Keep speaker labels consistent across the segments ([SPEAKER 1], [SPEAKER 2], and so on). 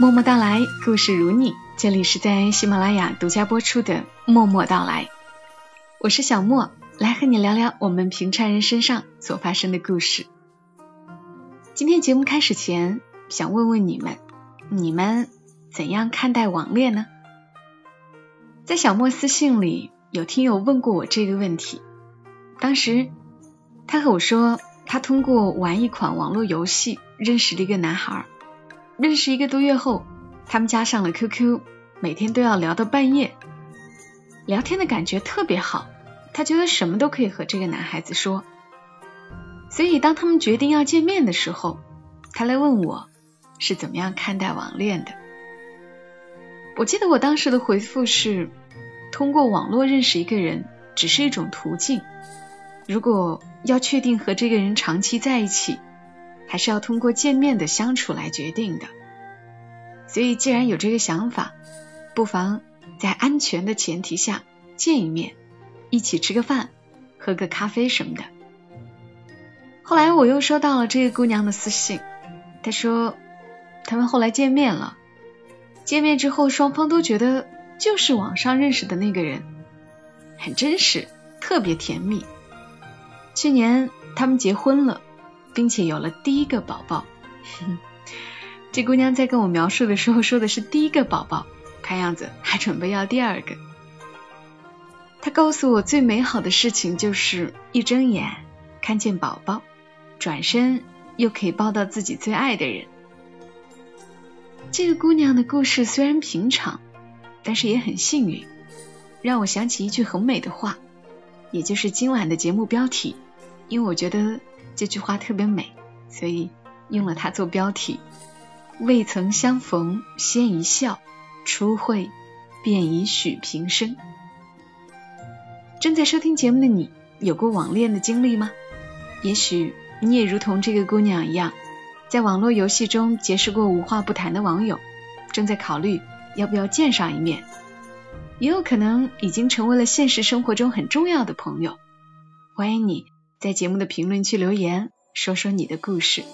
[SPEAKER 1] 默默到来，故事如你。这里是在喜马拉雅独家播出的《默默到来》，我是小莫，来和你聊聊我们平常人身上所发生的故事。今天节目开始前，想问问你们，你们怎样看待网恋呢？在小莫私信里，有听友问过我这个问题，当时他和我说，他通过玩一款网络游戏认识了一个男孩。认识一个多月后，他们加上了 QQ，每天都要聊到半夜，聊天的感觉特别好，他觉得什么都可以和这个男孩子说。所以当他们决定要见面的时候，他来问我是怎么样看待网恋的。我记得我当时的回复是：通过网络认识一个人只是一种途径，如果要确定和这个人长期在一起。还是要通过见面的相处来决定的，所以既然有这个想法，不妨在安全的前提下见一面，一起吃个饭，喝个咖啡什么的。后来我又收到了这个姑娘的私信，她说他们后来见面了，见面之后双方都觉得就是网上认识的那个人，很真实，特别甜蜜。去年他们结婚了。并且有了第一个宝宝，这姑娘在跟我描述的时候说的是第一个宝宝，看样子还准备要第二个。她告诉我最美好的事情就是一睁眼看见宝宝，转身又可以抱到自己最爱的人。这个姑娘的故事虽然平常，但是也很幸运，让我想起一句很美的话，也就是今晚的节目标题，因为我觉得。这句话特别美，所以用了它做标题。未曾相逢先一笑，初会便已许平生。正在收听节目的你，有过网恋的经历吗？也许你也如同这个姑娘一样，在网络游戏中结识过无话不谈的网友，正在考虑要不要见上一面。也有可能已经成为了现实生活中很重要的朋友。欢迎你。在节目的评论区留言，说说你的故事。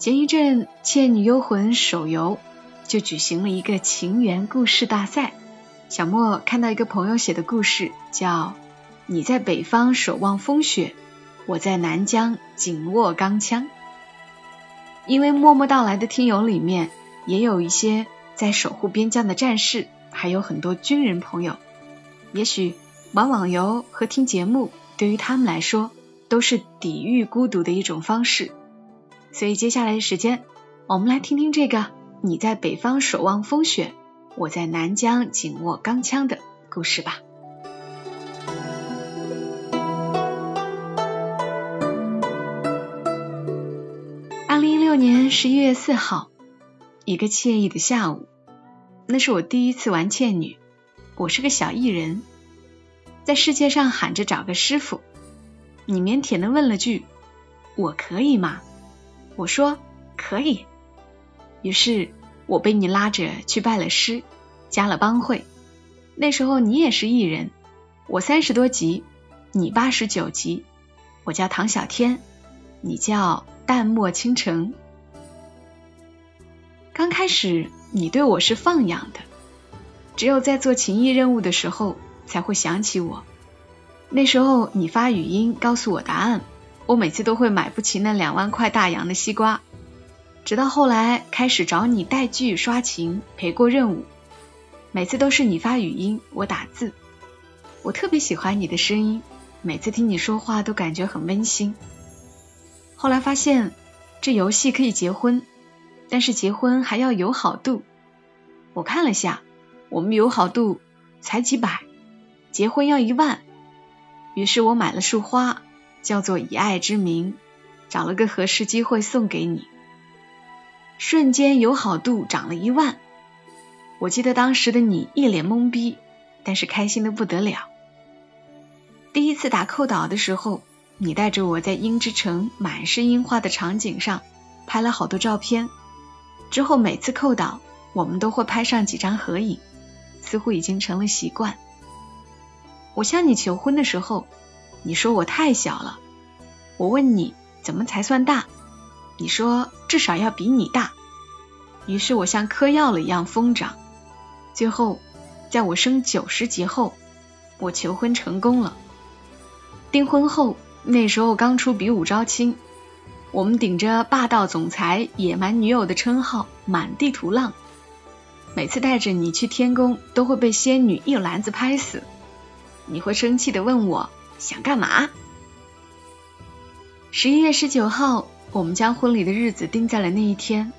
[SPEAKER 1] 前一阵《倩女幽魂》手游就举行了一个情缘故事大赛。小莫看到一个朋友写的故事，叫《你在北方守望风雪，我在南疆紧握钢枪》。因为默默到来的听友里面也有一些在守护边疆的战士，还有很多军人朋友，也许玩网游和听节目。对于他们来说，都是抵御孤独的一种方式。所以接下来的时间，我们来听听这个“你在北方守望风雪，我在南疆紧握钢枪”的故事吧。二零一六年十一月四号，一个惬意的下午，那是我第一次玩倩女，我是个小艺人。在世界上喊着找个师傅，你腼腆的问了句：“我可以吗？”我说：“可以。”于是，我被你拉着去拜了师，加了帮会。那时候你也是艺人，我三十多级，你八十九级。我叫唐小天，你叫淡漠倾城。刚开始，你对我是放养的，只有在做情谊任务的时候。才会想起我。那时候你发语音告诉我答案，我每次都会买不起那两万块大洋的西瓜。直到后来开始找你带剧刷琴陪过任务，每次都是你发语音我打字。我特别喜欢你的声音，每次听你说话都感觉很温馨。后来发现这游戏可以结婚，但是结婚还要友好度。我看了下，我们友好度才几百。结婚要一万，于是我买了束花，叫做以爱之名，找了个合适机会送给你。瞬间友好度涨了一万。我记得当时的你一脸懵逼，但是开心的不得了。第一次打扣岛的时候，你带着我在樱之城满是樱花的场景上拍了好多照片。之后每次扣岛，我们都会拍上几张合影，似乎已经成了习惯。我向你求婚的时候，你说我太小了。我问你怎么才算大，你说至少要比你大。于是我像嗑药了一样疯长。最后，在我生九十级后，我求婚成功了。订婚后，那时候刚出比武招亲，我们顶着霸道总裁、野蛮女友的称号满地图浪。每次带着你去天宫，都会被仙女一篮子拍死。你会生气的问我想干嘛？十一月十九号，我们将婚礼的日子定在了那一天。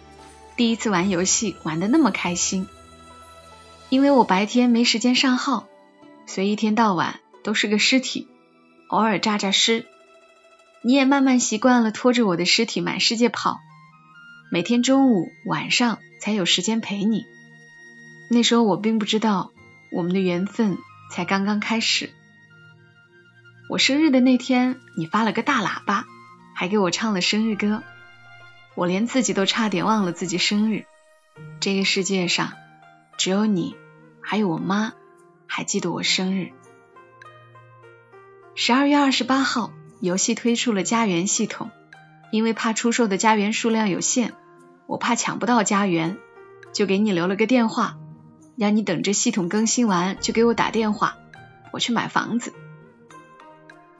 [SPEAKER 1] 第一次玩游戏，玩的那么开心。因为我白天没时间上号，所以一天到晚都是个尸体，偶尔诈诈尸。你也慢慢习惯了拖着我的尸体满世界跑，每天中午、晚上才有时间陪你。那时候我并不知道，我们的缘分才刚刚开始。我生日的那天，你发了个大喇叭，还给我唱了生日歌，我连自己都差点忘了自己生日。这个世界上。只有你，还有我妈，还记得我生日。十二月二十八号，游戏推出了家园系统，因为怕出售的家园数量有限，我怕抢不到家园，就给你留了个电话，让你等着系统更新完就给我打电话，我去买房子。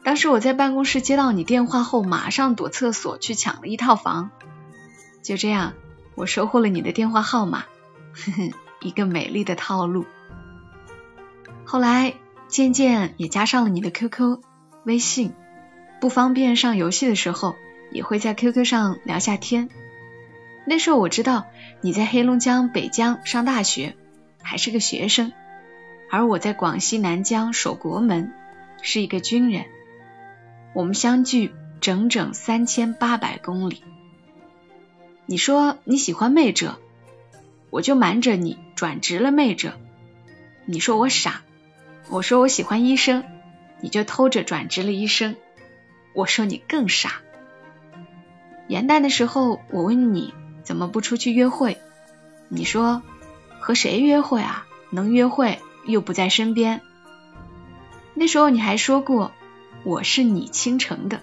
[SPEAKER 1] 当时我在办公室接到你电话后，马上躲厕所去抢了一套房。就这样，我收获了你的电话号码。呵呵。一个美丽的套路。后来渐渐也加上了你的 QQ、微信，不方便上游戏的时候，也会在 QQ 上聊下天。那时候我知道你在黑龙江北江上大学，还是个学生，而我在广西南疆守国门，是一个军人。我们相距整整三千八百公里。你说你喜欢妹者。我就瞒着你转职了，妹者。你说我傻，我说我喜欢医生，你就偷着转职了医生。我说你更傻。元旦的时候，我问你怎么不出去约会，你说和谁约会啊？能约会又不在身边。那时候你还说过我是你倾城的。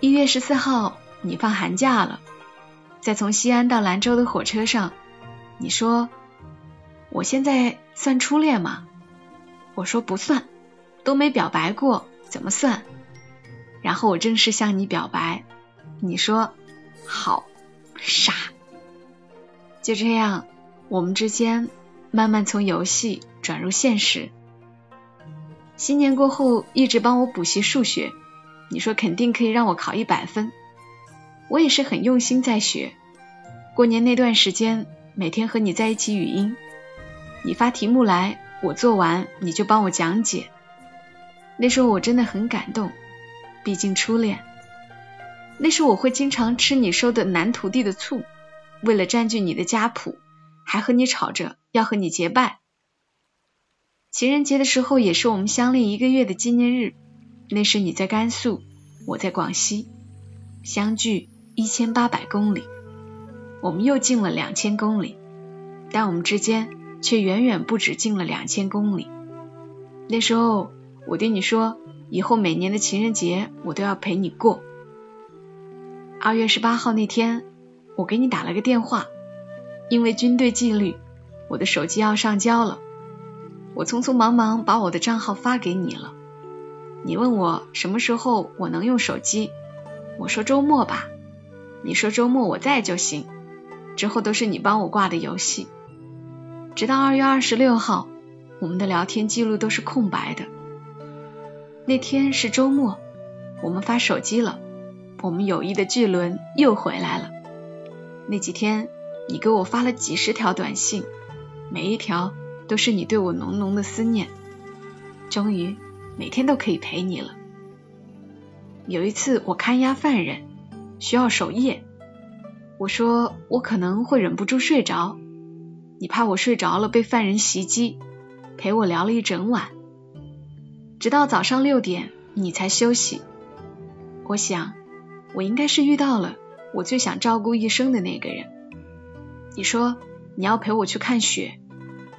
[SPEAKER 1] 一月十四号，你放寒假了。在从西安到兰州的火车上，你说我现在算初恋吗？我说不算，都没表白过，怎么算？然后我正式向你表白，你说好傻。就这样，我们之间慢慢从游戏转入现实。新年过后，一直帮我补习数学，你说肯定可以让我考一百分。我也是很用心在学。过年那段时间，每天和你在一起语音，你发题目来，我做完你就帮我讲解。那时候我真的很感动，毕竟初恋。那时我会经常吃你收的男徒弟的醋，为了占据你的家谱，还和你吵着要和你结拜。情人节的时候，也是我们相恋一个月的纪念日。那时你在甘肃，我在广西，相距。一千八百公里，我们又近了两千公里，但我们之间却远远不止近了两千公里。那时候我对你说，以后每年的情人节我都要陪你过。二月十八号那天，我给你打了个电话，因为军队纪律，我的手机要上交了，我匆匆忙忙把我的账号发给你了。你问我什么时候我能用手机，我说周末吧。你说周末我在就行，之后都是你帮我挂的游戏。直到二月二十六号，我们的聊天记录都是空白的。那天是周末，我们发手机了，我们友谊的巨轮又回来了。那几天，你给我发了几十条短信，每一条都是你对我浓浓的思念。终于，每天都可以陪你了。有一次，我看押犯人。需要守夜，我说我可能会忍不住睡着，你怕我睡着了被犯人袭击，陪我聊了一整晚，直到早上六点你才休息。我想我应该是遇到了我最想照顾一生的那个人。你说你要陪我去看雪，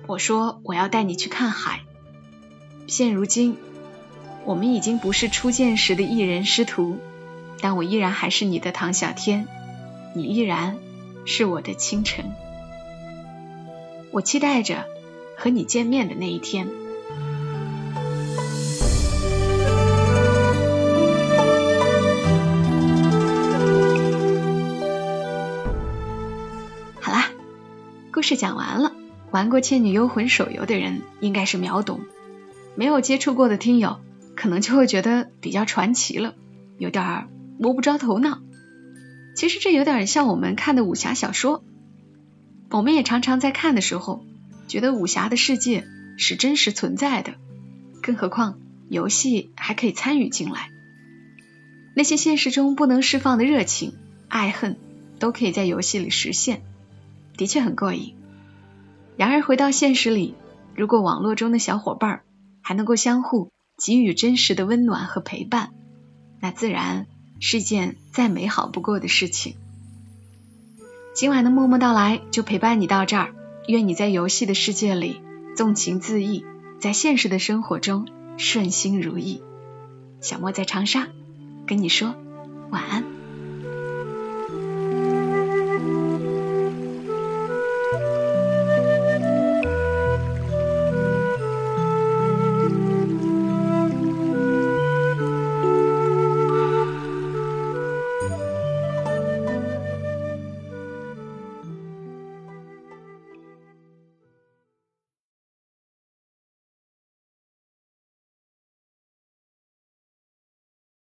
[SPEAKER 1] 我说我要带你去看海。现如今。我们已经不是初见时的一人师徒，但我依然还是你的唐小天，你依然是我的清晨。我期待着和你见面的那一天。事讲完了。玩过《倩女幽魂》手游的人应该是秒懂，没有接触过的听友。可能就会觉得比较传奇了，有点摸不着头脑。其实这有点像我们看的武侠小说，我们也常常在看的时候觉得武侠的世界是真实存在的，更何况游戏还可以参与进来，那些现实中不能释放的热情、爱恨都可以在游戏里实现，的确很过瘾。然而回到现实里，如果网络中的小伙伴还能够相互。给予真实的温暖和陪伴，那自然是件再美好不过的事情。今晚的默默到来就陪伴你到这儿，愿你在游戏的世界里纵情恣意，在现实的生活中顺心如意。小莫在长沙，跟你说晚安。